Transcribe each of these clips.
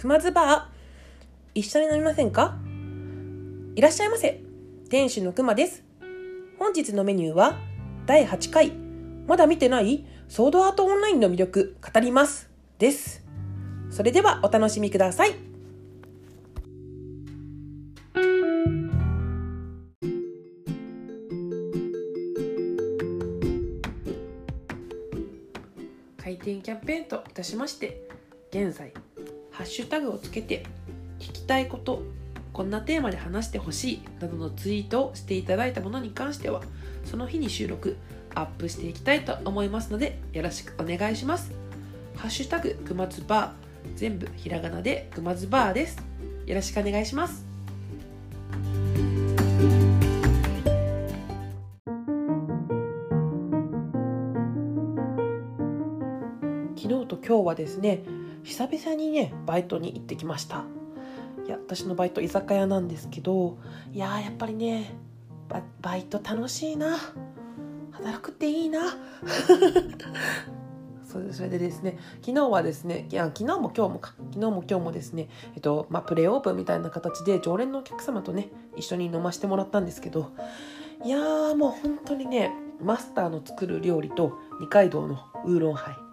熊津バー一緒に飲みませんか？いらっしゃいませ。店主の熊です。本日のメニューは第8回。まだ見てない？ソードアートオンラインの魅力語ります。です。それではお楽しみください。開店キャンペーンといたしまして現在ハッシュタグをつけて聞きたいことこんなテーマで話してほしいなどのツイートをしていただいたものに関してはその日に収録アップしていきたいと思いますのでよろしくお願いします。ハッシュタグくまつバー全部ひらがなでくまつバーです。よろしくお願いします。昨日と今日はですね久々にねバイトに行ってきました。いや私のバイト居酒屋なんですけどいややっぱりねバイト楽しいな。働くっていいな。それそれでですね昨日はですねいや昨日も今日もか。昨日も今日もですねえっとまあプレイオープンみたいな形で常連のお客様とね一緒に飲ませてもらったんですけどいやーもう本当にねマスターの作る料理と二階堂のウーロンハイ。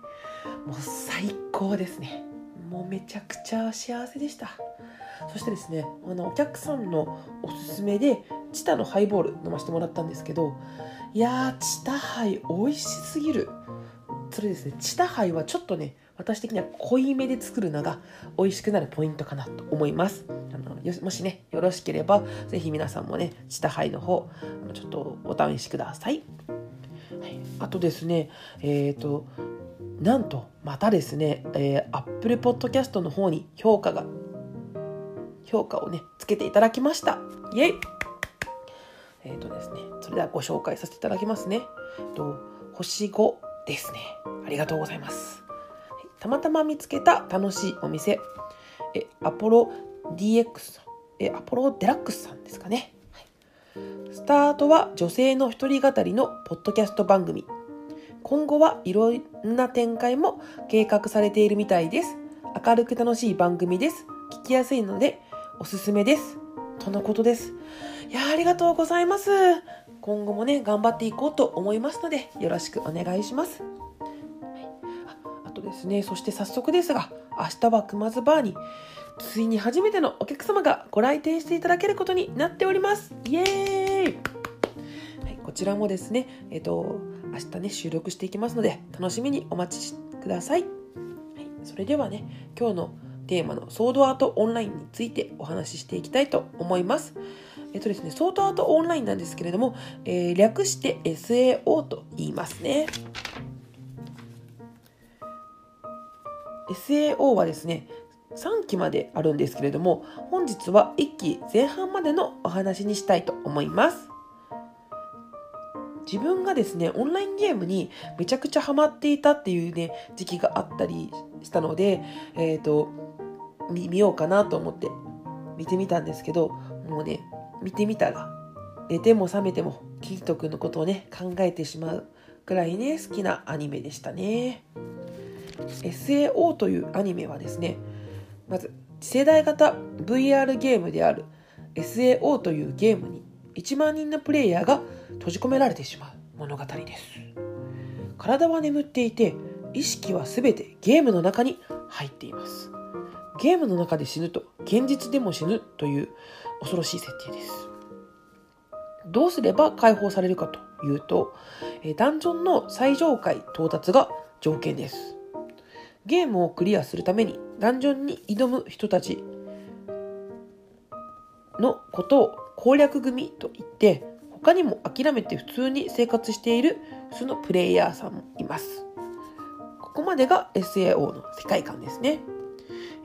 もう最高ですね。もうめちゃくちゃ幸せでした。そしてですねあのお客さんのおすすめでチタのハイボール飲ませてもらったんですけどいやーチタハイ美味しすぎる。それですねチタハイはちょっとね私的には濃いめで作るのが美味しくなるポイントかなと思います。あのもしねよろしければぜひ皆さんもねチタハイの方ちょっとお試しください、はい、あとですねえっ、ー、となんとまたですね、えー、Apple Podcast の方に評価が評価をねつけていただきました。イエイ。えっ、ー、とですねそれではご紹介させていただきますね、えー、と星5ですね。ありがとうございます、たまたま見つけた楽しいお店。えアポロ DX えアポロデラックスさんですかね、スタートは女性の一人語りのポッドキャスト番組。今後はいろんな展開も計画されているみたいです。明るく楽しい番組です。聞きやすいのでおすすめです。とのことです。いやありがとうございます。今後もね、頑張っていこうと思いますので、よろしくお願いします。はい、ああとですね、そして早速ですが、明日は熊津バーに、ついに初めてのお客様がご来店していただけることになっております。イエーイ、はい、こちらもですね、えっと、明日ね、収録していきますので、楽しみにお待ちください。はい、それではね、今日のテーマのソードアートオンラインについてお話ししていきたいと思います。えっとですね、ソードアートオンラインなんですけれども、えー、略して SAO と言いますね。SAO はですね、3期まであるんですけれども、本日は1期前半までのお話にしたいと思います。自分がですね、オンラインゲームにめちゃくちゃハマっていたっていうね、時期があったりしたので、えっ、ー、と、見ようかなと思って見てみたんですけど、もうね、見てみたら、寝ても覚めても、キート君のことをね、考えてしまうくらいね、好きなアニメでしたね。SAO というアニメはですね、まず、次世代型 VR ゲームである SAO というゲームに1万人のプレイヤーが閉じ込められてしまう物語です。体は眠っていて意識は全てゲームの中に入っています。ゲームの中で死ぬと現実でも死ぬという恐ろしい設定です。どうすれば解放されるかというとダンジョンの最上階到達が条件です。ゲームをクリアするためにダンジョンに挑む人たちのことを攻略組と言って他にも諦めて普通に生活している普通のプレイヤーさんもいます。ここまでが SAO の世界観ですね。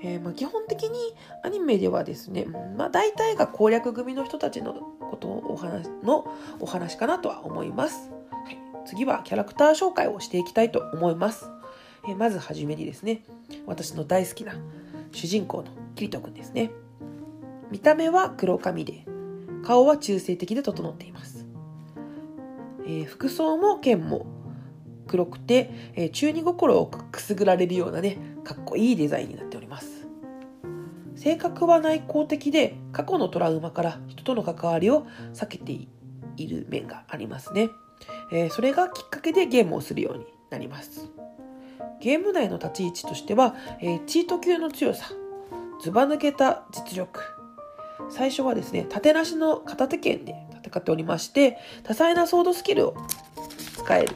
えー、まあ、基本的にアニメではですね、まあ、大体が攻略組の人たちのことをお話のお話かなとは思います、はい、次はキャラクター紹介をしていきたいと思います、えー、まずはじめにですね私の大好きな主人公のキリト君ですね。見た目は黒髪で顔は中性的で整っています、えー、服装も剣も黒くて、えー、中二心をくすぐられるようなねかっこいいデザインになっております。性格は内向的で過去のトラウマから人との関わりを避けている面がありますね、えー、それがきっかけでゲームをするようになります。ゲーム内の立ち位置としては、えー、チート級の強さずば抜けた実力最初はですね縦なしの片手剣で戦っておりまして多彩なソードスキルを使える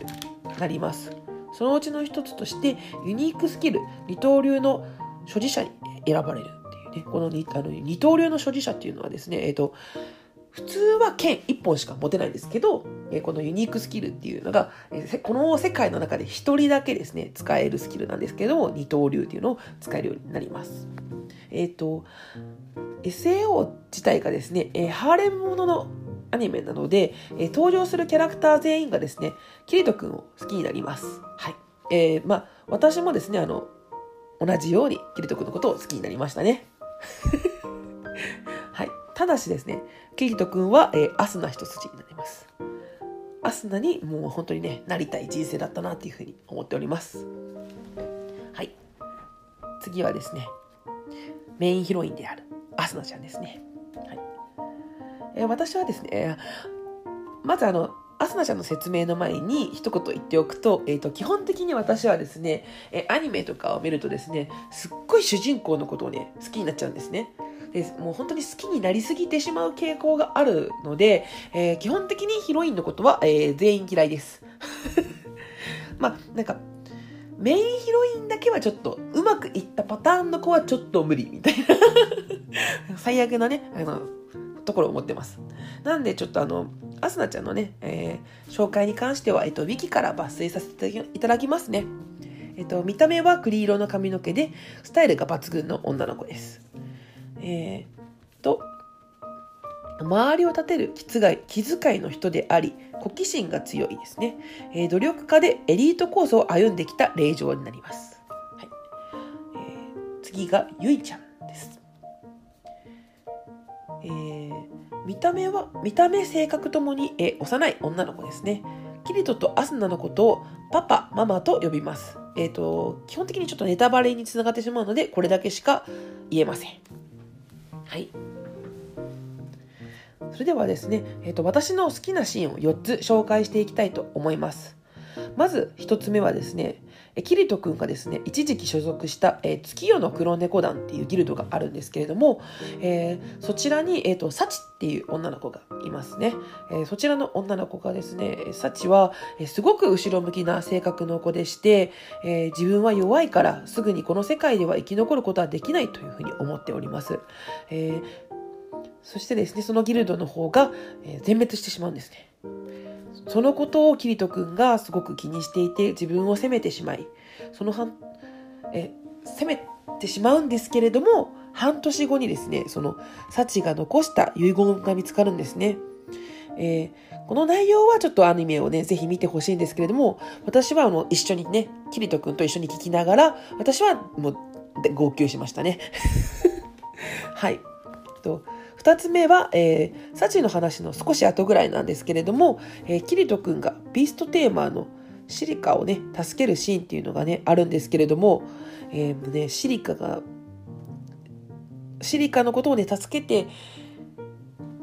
なりますそのうちの一つとしてユニークスキル二刀流の所持者に選ばれるっていうねこの二あの二刀流の所持者っていうのはですねえっ、ー、と普通は剣1本しか持てないんですけど、えこのユニークスキルっていうのが、えこの世界の中で1人だけですね、使えるスキルなんですけども、二刀流っていうのを使えるようになります。えっ、ー、と、SAO 自体がですね、えハーレムもののアニメなので、え登場するキャラクター全員がですね、キリト君を好きになります。はい。えー、まあ、私もですね、あの、同じようにキリト君のことを好きになりましたね。はい。ただしですね、キリト君は、えー、アスナ一筋になります。アスナにもう本当にね、なりたい人生だったなっていうふうに思っております。はい。次はですね、メインヒロインであるアスナちゃんですね。はい。えー、私はですね、まずあの、アスナちゃんの説明の前に一言言っておくと、えっ、ー、と、基本的に私はですね、えアニメとかを見るとですね、すっごい主人公のことをね、好きになっちゃうんですね。でもう本当に好きになりすぎてしまう傾向があるので、えー、基本的にヒロインのことは、えー、全員嫌いです。まあ、なんか、メインヒロインだけはちょっとうまくいったパターンの子はちょっと無理みたいな最悪なね、あの、ところを持ってます。なんでちょっとあの、アスナちゃんのね、えー、紹介に関しては、えっと、ウィキから抜粋させていただきますね。えっと、見た目は栗色の髪の毛で、スタイルが抜群の女の子です。えー、と、周りを立てる気遣い気遣いの人であり、好奇心が強いですね。えー、努力家でエリートコースを歩んできた令嬢になります。はいえー、次がゆいちゃんです。えー、見た目は、見た目、性格ともに、えー、幼い女の子ですね。キリトとアスナのことをパパ、ママと呼びます。えっ、ー、と、基本的にちょっとネタバレにつながってしまうので、これだけしか言えません。はい。それではですね、えーと、私の好きなシーンを4つ紹介していきたいと思います。まず1つ目はですね、キリト君がですね、一時期所属した、えー、月夜の黒猫団っていうギルドがあるんですけれども、えー、そちらに、えっ、ー、と、サチっていう女の子がいますね。えー、そちらの女の子がですね、サチは、えー、すごく後ろ向きな性格の子でして、えー、自分は弱いからすぐにこの世界では生き残ることはできないというふうに思っております。えーそしてですね、そのギルドの方が、え全滅してしまうんですね。そのことをキリト君がすごく気にしていて自分を責めてしまい、その半、え、責めてしまうんですけれども、半年後にですね、その、サチが残した遺言が見つかるんですね。えー、この内容はちょっとアニメをね、ぜひ見てほしいんですけれども、私はあの、一緒にね、キリト君と一緒に聞きながら、私はもう、号泣しましたね。はい。と2つ目は、えー、サチの話の少し後ぐらいなんですけれども、えー、キリト君がビーストテーマのシリカをね、助けるシーンっていうのがね、あるんですけれども、えー、ね、シリカが、シリカのことをね、助けて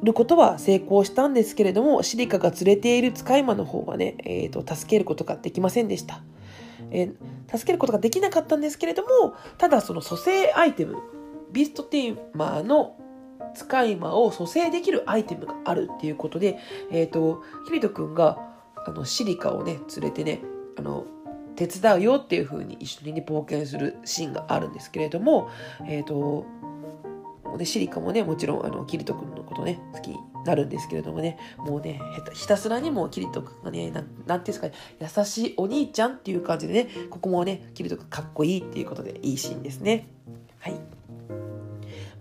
ることは成功したんですけれども、シリカが連れている使い魔の方はね、えーと、助けることができませんでした。えー、助けることができなかったんですけれども、ただその蘇生アイテム、ビーストテーマの使い魔を蘇生できるアイテムがあるっていうことで、えっ、ー、と、ヒリト君が、あの、シリカをね、連れてね、あの、手伝うよっていう風に一緒に、ね、冒険するシーンがあるんですけれども、えっ、ー、と、シリカもね、もちろん、あの、キリト君のことね、好きになるんですけれどもね、もうね、ひたすらにもうキリト君がね、なんていうんですかね、優しいお兄ちゃんっていう感じでね、ここもね、キリト君かっこいいっていうことでいいシーンですね。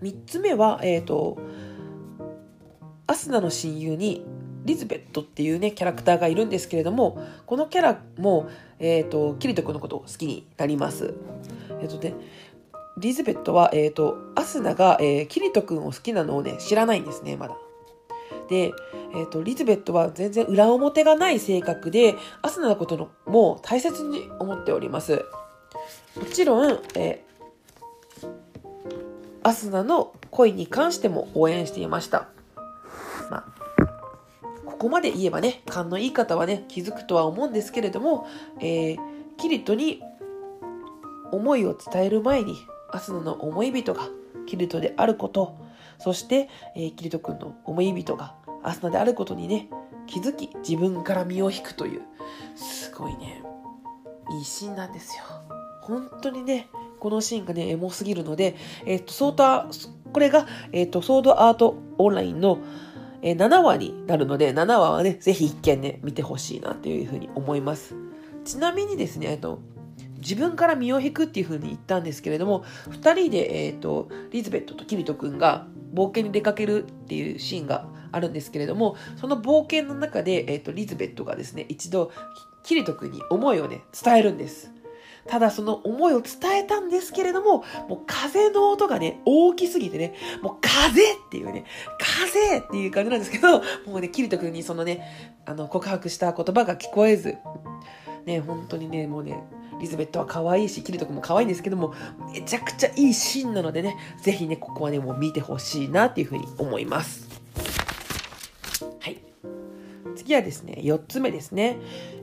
3つ目は、えっ、ー、と、アスナの親友にリズベットっていうね、キャラクターがいるんですけれども、このキャラも、えっ、ー、と、キリト君のことを好きになります。えっ、ー、とね、リズベットは、えっ、と、アスナが、えキリト君を好きなのをね、知らないんですね、まだ。で、えっ、と、リズベットは全然裏表がない性格で、アスナのことも大切に思っております。もちろん、えアスナの恋に関しても応援していました。まあ、ここまで言えばね、勘のいい方はね、気づくとは思うんですけれども、えー、キリトに思いを伝える前に、アスナの思い人がキリトであること、そして、えー、キリト君の思い人がアスナであることにね、気づき、自分から身を引くという、すごいね、いいシーンなんですよ。本当にね、このシーンがね、エモすぎるので、えっ、ー、と、ソードこれが、えっ、ー、と、ソードアートオンラインの、えー、7話になるので、7話はね、ぜひ一見ね、見てほしいなっていうふうに思います。ちなみにですね、えっと、自分から身を引くっていうふうに言ったんですけれども、2人で、えっと、リズベットとキリト君が冒険に出かけるっていうシーンがあるんですけれども、その冒険の中で、えっと、リズベットがですね、一度、キリト君に思いをね、伝えるんです。ただその思いを伝えたんですけれども、もう風の音がね、大きすぎてね、もう風っていうね、風っていう感じなんですけど、もうね、キリト君にそのね、あの、告白した言葉が聞こえず、ね、本当にね、もうね、リズベットは可愛いし、キリト君も可愛いんですけども、めちゃくちゃいいシーンなのでね、ぜひね、ここはね、もう見てほしいなっていうふうに思います。次はですね、4つ目ですね。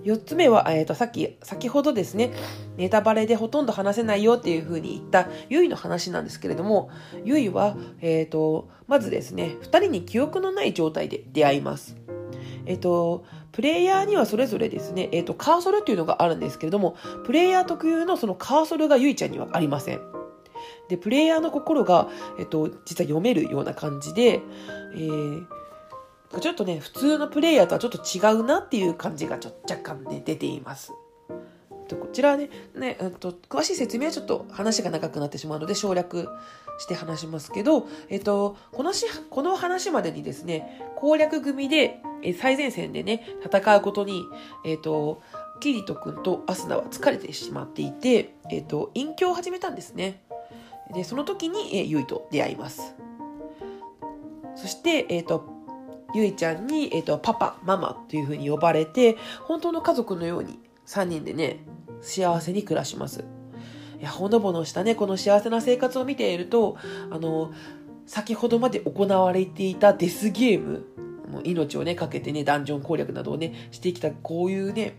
4つ目は、えっ、ー、と、さっき、先ほどですね、ネタバレでほとんど話せないよっていう風に言ったゆいの話なんですけれども、ゆいは、えっ、ー、と、まずですね、2人に記憶のない状態で出会います。えっ、と、プレイヤーにはそれぞれですね、えっ、と、カーソルっていうのがあるんですけれども、プレイヤー特有のそのカーソルがゆいちゃんにはありません。で、プレイヤーの心が、えっと、実は読めるような感じで、えー、ちょっとね、普通のプレイヤーとはちょっと違うなっていう感じがちょ若干ね、出ています。こちらはね、ね、うんと、詳しい説明はちょっと話が長くなってしまうので省略して話しますけど、えっと、このし、この話までにですね、攻略組で、最前線でね、戦うことに、えっと、キリト君とアスナは疲れてしまっていて、えっと、隠居を始めたんですね。で、その時に、えユイと出会います。そして、えっと、ゆいちゃんに、えっ、ー、と、パパ、ママというふうに呼ばれて、本当の家族のように3人でね、幸せに暮らします。いや、ほのぼのしたね、この幸せな生活を見ていると、あの、先ほどまで行われていたデスゲーム、もう命をね、かけてね、ダンジョン攻略などをね、してきた、こういうね、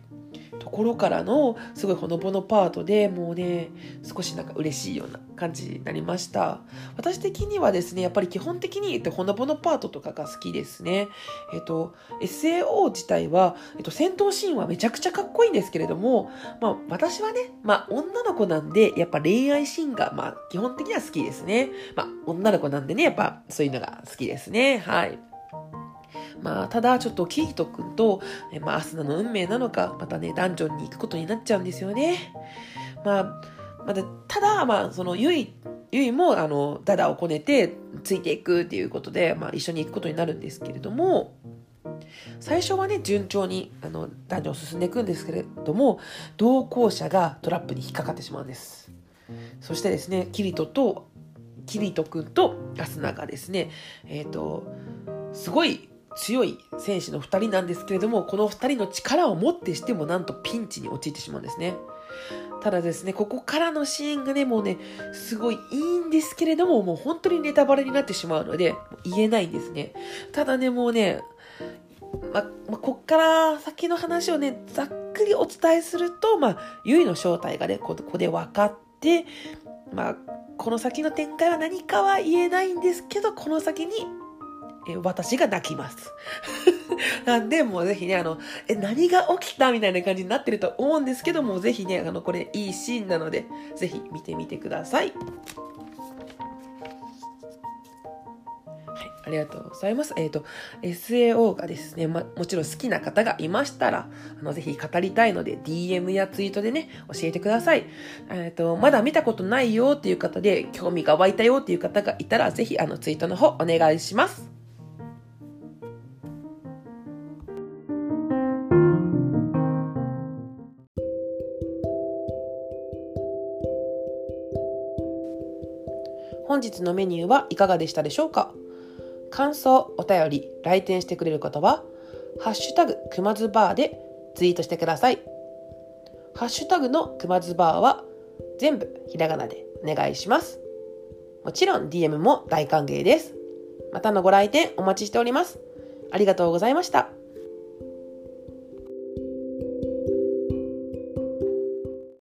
ところからのすごいほのぼのパートでもうね少しなんか嬉しいような感じになりました。私的にはですねやっぱり基本的に、えっと、ほのぼのパートとかが好きですね。えっと SAO 自体は、えっと、戦闘シーンはめちゃくちゃかっこいいんですけれどもまあ私はねまあ女の子なんでやっぱ恋愛シーンがまあ基本的には好きですね。まあ女の子なんでねやっぱそういうのが好きですね。はい。まあ、ただちょっとキート君と、えまあ、アスナの運命なのか、またね、ダンジョンに行くことになっちゃうんですよね。まあ、まだ、ただ、まあ、その、ゆい、ゆいも、あの、ダダをこねて、ついていくっていうことで、まあ、一緒に行くことになるんですけれども、最初はね、順調に、あの、ダンジョン進んでいくんですけれども、同行者がトラップに引っかかってしまうんです。そしてですね、キリトと、キリト君とアスナがですね、えっ、ー、と、すごい強い選手の2人なんですけれども、この2人の力をもってしてもなんとピンチに陥ってしまうんですね。ただですね、ここからのシーンがね、もうね、すごいいいんですけれども、もう本当にネタバレになってしまうので、言えないんですね。ただね、もうね、ま、まこっから先の話をね、ざっくりお伝えすると、まあ、ゆいの正体がね、ここで分かって、まあ、この先の展開は何かは言えないんですけど、この先にえ私が泣きます。なんで、もうぜひね、あの、え、何が起きたみたいな感じになってると思うんですけども、ぜひね、あの、これいいシーンなので、ぜひ見てみてください。ありがとうございます。えっ、ー、と、SAO がですね、ま、もちろん好きな方がいましたら、あの、ぜひ語りたいので、DM やツイートでね、教えてください。えっ、ー、と、まだ見たことないよっていう方で、興味が湧いたよっていう方がいたら、ぜひ、あの、ツイートの方、お願いします。本日のメニューはいかがでしたでしょうか？感想、お便り、来店してくれる方は、ハッシュタグくまずバーでツイートしてください。ハッシュタグのくまずバーは全部ひらがなでお願いします。もちろん DM も大歓迎です。またのご来店お待ちしております。ありがとうございました。